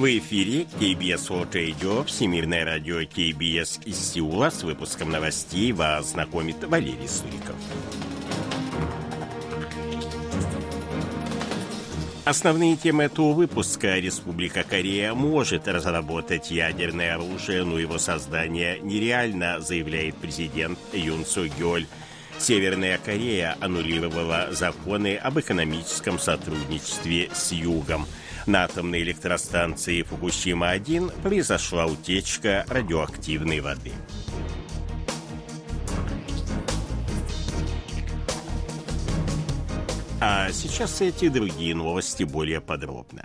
В эфире KBS World Radio, Всемирное радио KBS из Сеула. С выпуском новостей вас знакомит Валерий Суриков. Основные темы этого выпуска Республика Корея может разработать ядерное оружие, но его создание нереально, заявляет президент Юн Су Гёль. Северная Корея аннулировала законы об экономическом сотрудничестве с Югом. На атомной электростанции Фукусима-1 произошла утечка радиоактивной воды. А сейчас эти другие новости более подробно.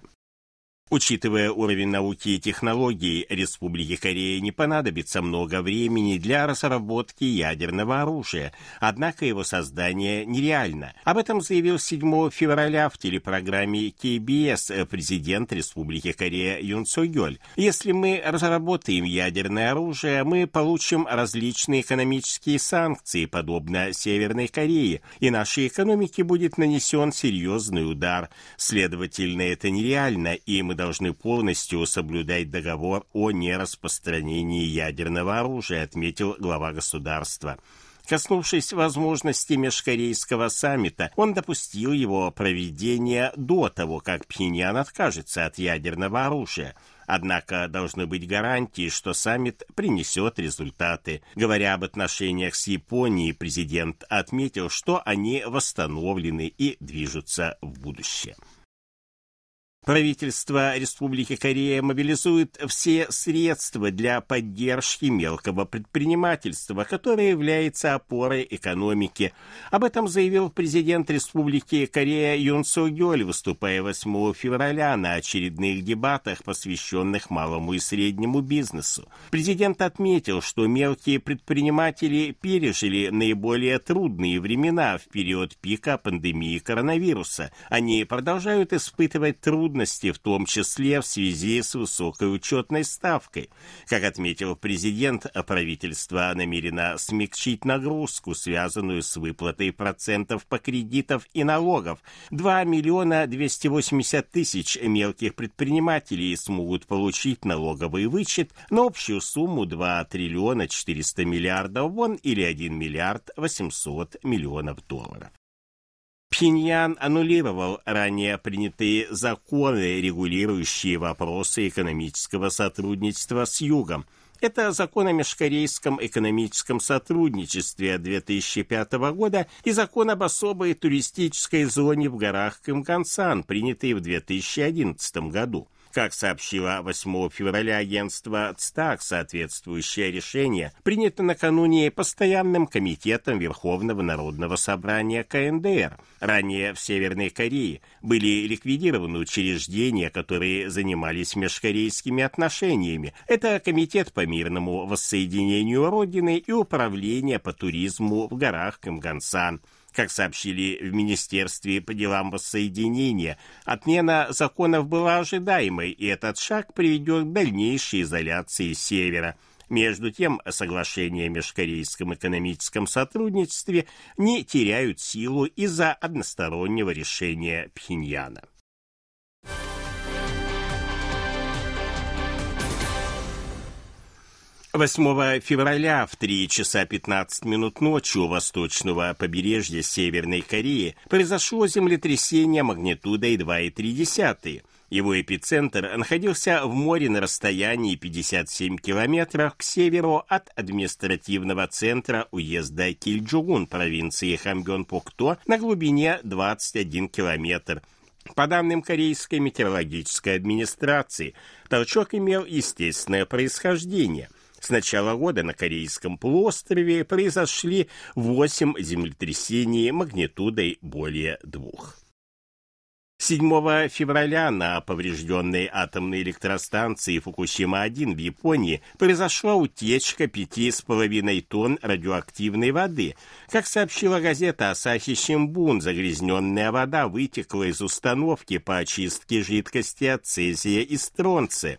Учитывая уровень науки и технологий, Республике Корея не понадобится много времени для разработки ядерного оружия, однако его создание нереально. Об этом заявил 7 февраля в телепрограмме KBS президент Республики Корея Юн Со Гёль. Если мы разработаем ядерное оружие, мы получим различные экономические санкции, подобно Северной Корее, и нашей экономике будет нанесен серьезный удар. Следовательно, это нереально, и мы должны полностью соблюдать договор о нераспространении ядерного оружия, отметил глава государства. Коснувшись возможности межкорейского саммита, он допустил его проведение до того, как Пхеньян откажется от ядерного оружия. Однако должны быть гарантии, что саммит принесет результаты. Говоря об отношениях с Японией, президент отметил, что они восстановлены и движутся в будущее. Правительство Республики Корея мобилизует все средства для поддержки мелкого предпринимательства, которое является опорой экономики. Об этом заявил президент Республики Корея Юн Со Гёль, выступая 8 февраля на очередных дебатах, посвященных малому и среднему бизнесу. Президент отметил, что мелкие предприниматели пережили наиболее трудные времена в период пика пандемии коронавируса. Они продолжают испытывать трудности трудности, в том числе в связи с высокой учетной ставкой. Как отметил президент, правительство намерено смягчить нагрузку, связанную с выплатой процентов по кредитов и налогов. 2 миллиона 280 тысяч мелких предпринимателей смогут получить налоговый вычет на общую сумму 2 триллиона 400 миллиардов вон или 1 миллиард 800 миллионов долларов. Пхеньян аннулировал ранее принятые законы, регулирующие вопросы экономического сотрудничества с Югом. Это закон о межкорейском экономическом сотрудничестве 2005 года и закон об особой туристической зоне в горах Кымкансан, принятый в 2011 году. Как сообщило 8 февраля агентство ЦТАК, соответствующее решение принято накануне Постоянным комитетом Верховного народного собрания КНДР. Ранее в Северной Корее были ликвидированы учреждения, которые занимались межкорейскими отношениями. Это Комитет по мирному воссоединению Родины и Управление по туризму в горах Кымгансан. Как сообщили в Министерстве по делам воссоединения, отмена законов была ожидаемой, и этот шаг приведет к дальнейшей изоляции Севера. Между тем, соглашения о межкорейском экономическом сотрудничестве не теряют силу из-за одностороннего решения Пхеньяна. 8 февраля в 3 часа 15 минут ночи у восточного побережья Северной Кореи произошло землетрясение магнитудой 2,3. Его эпицентр находился в море на расстоянии 57 километров к северу от административного центра уезда Кильджугун провинции Хамгён-Пукто на глубине 21 километр. По данным Корейской метеорологической администрации, толчок имел естественное происхождение. С начала года на Корейском полуострове произошли 8 землетрясений магнитудой более двух. 7 февраля на поврежденной атомной электростанции Фукусима-1 в Японии произошла утечка 5,5 тонн радиоактивной воды. Как сообщила газета Асахи Симбун, загрязненная вода вытекла из установки по очистке жидкости от цезия и стронция.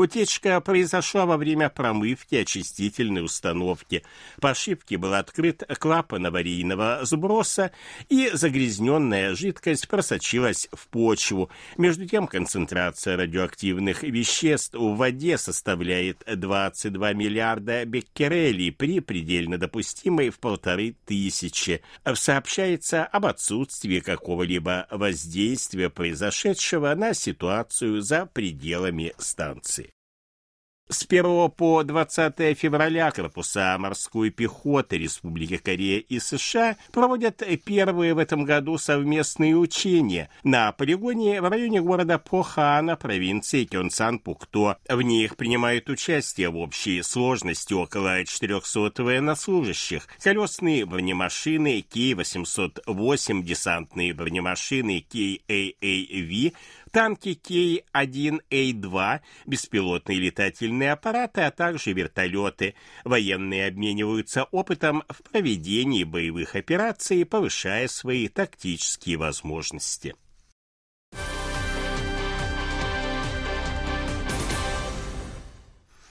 Утечка произошла во время промывки очистительной установки. По ошибке был открыт клапан аварийного сброса, и загрязненная жидкость просочилась в почву. Между тем, концентрация радиоактивных веществ в воде составляет 22 миллиарда беккерелей при предельно допустимой в полторы тысячи. Сообщается об отсутствии какого-либо воздействия произошедшего на ситуацию за пределами станции. С 1 по 20 февраля корпуса морской пехоты Республики Корея и США проводят первые в этом году совместные учения на полигоне в районе города Похана, провинции Кёнсан-Пукто. В них принимают участие в общей сложности около 400 военнослужащих, колесные бронемашины К-808, десантные бронемашины КААВ, танки К-1А2, беспилотные летательные аппараты, а также вертолеты. Военные обмениваются опытом в проведении боевых операций, повышая свои тактические возможности.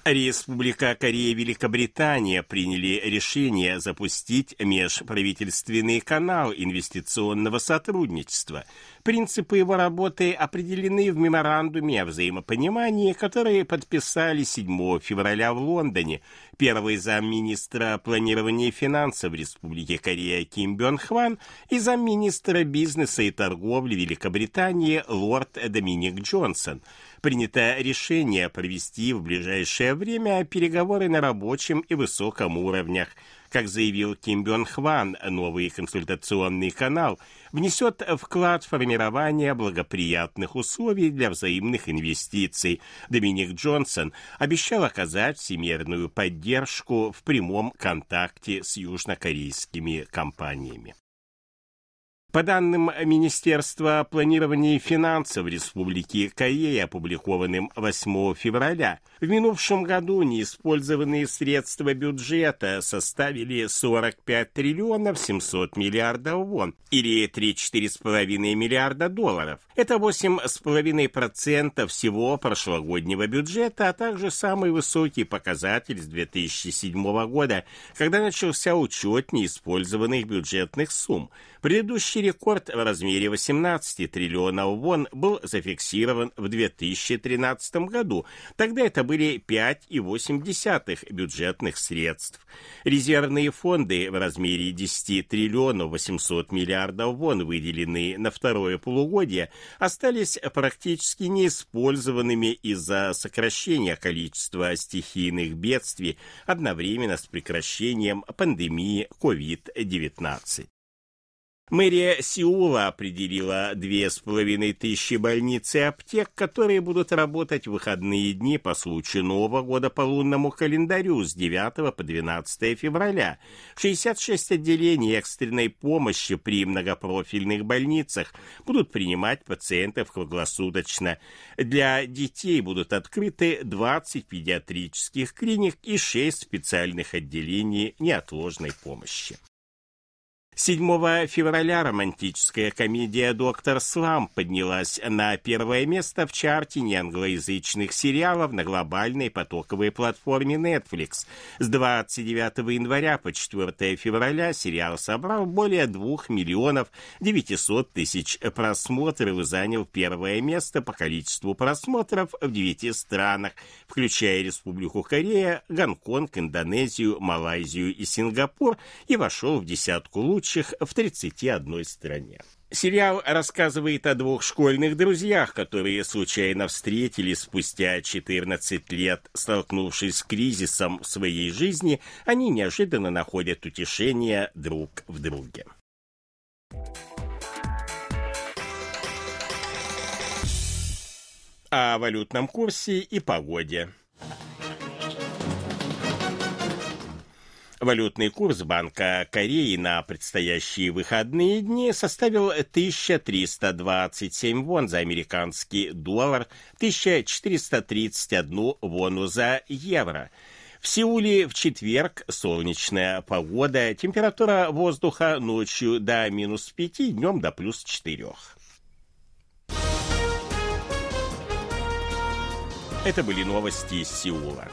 Республика Корея и Великобритания приняли решение запустить межправительственный канал инвестиционного сотрудничества. Принципы его работы определены в меморандуме о взаимопонимании, который подписали 7 февраля в Лондоне. Первый замминистра планирования и финансов Республики Корея Ким Бён Хван и замминистра бизнеса и торговли Великобритании лорд Доминик Джонсон – принято решение провести в ближайшее время переговоры на рабочем и высоком уровнях. Как заявил Ким Бён Хван, новый консультационный канал внесет вклад в формирование благоприятных условий для взаимных инвестиций. Доминик Джонсон обещал оказать всемирную поддержку в прямом контакте с южнокорейскими компаниями. По данным Министерства планирования и финансов Республики Корея, опубликованным 8 февраля, в минувшем году неиспользованные средства бюджета составили 45 триллионов 700 миллиардов вон, или 3-4,5 миллиарда долларов. Это 8,5% всего прошлогоднего бюджета, а также самый высокий показатель с 2007 года, когда начался учет неиспользованных бюджетных сумм. Предыдущий рекорд в размере 18 триллионов вон был зафиксирован в 2013 году. Тогда это были 5,8 бюджетных средств. Резервные фонды в размере 10 триллионов 800 миллиардов вон, выделенные на второе полугодие, остались практически неиспользованными из-за сокращения количества стихийных бедствий одновременно с прекращением пандемии COVID-19. Мэрия Сеула определила две с половиной тысячи больниц и аптек, которые будут работать в выходные дни по случаю Нового года по лунному календарю с 9 по 12 февраля. 66 отделений экстренной помощи при многопрофильных больницах будут принимать пациентов круглосуточно. Для детей будут открыты 20 педиатрических клиник и 6 специальных отделений неотложной помощи. 7 февраля романтическая комедия «Доктор Слам» поднялась на первое место в чарте неанглоязычных сериалов на глобальной потоковой платформе Netflix. С 29 января по 4 февраля сериал собрал более 2 миллионов 900 тысяч просмотров и занял первое место по количеству просмотров в 9 странах, включая Республику Корея, Гонконг, Индонезию, Малайзию и Сингапур, и вошел в десятку лучших ведущих в 31 стране. Сериал рассказывает о двух школьных друзьях, которые случайно встретились спустя 14 лет. Столкнувшись с кризисом в своей жизни, они неожиданно находят утешение друг в друге. О валютном курсе и погоде. Валютный курс Банка Кореи на предстоящие выходные дни составил 1327 вон за американский доллар, 1431 вону за евро. В Сеуле в четверг солнечная погода, температура воздуха ночью до минус 5, днем до плюс 4. Это были новости из Сеула.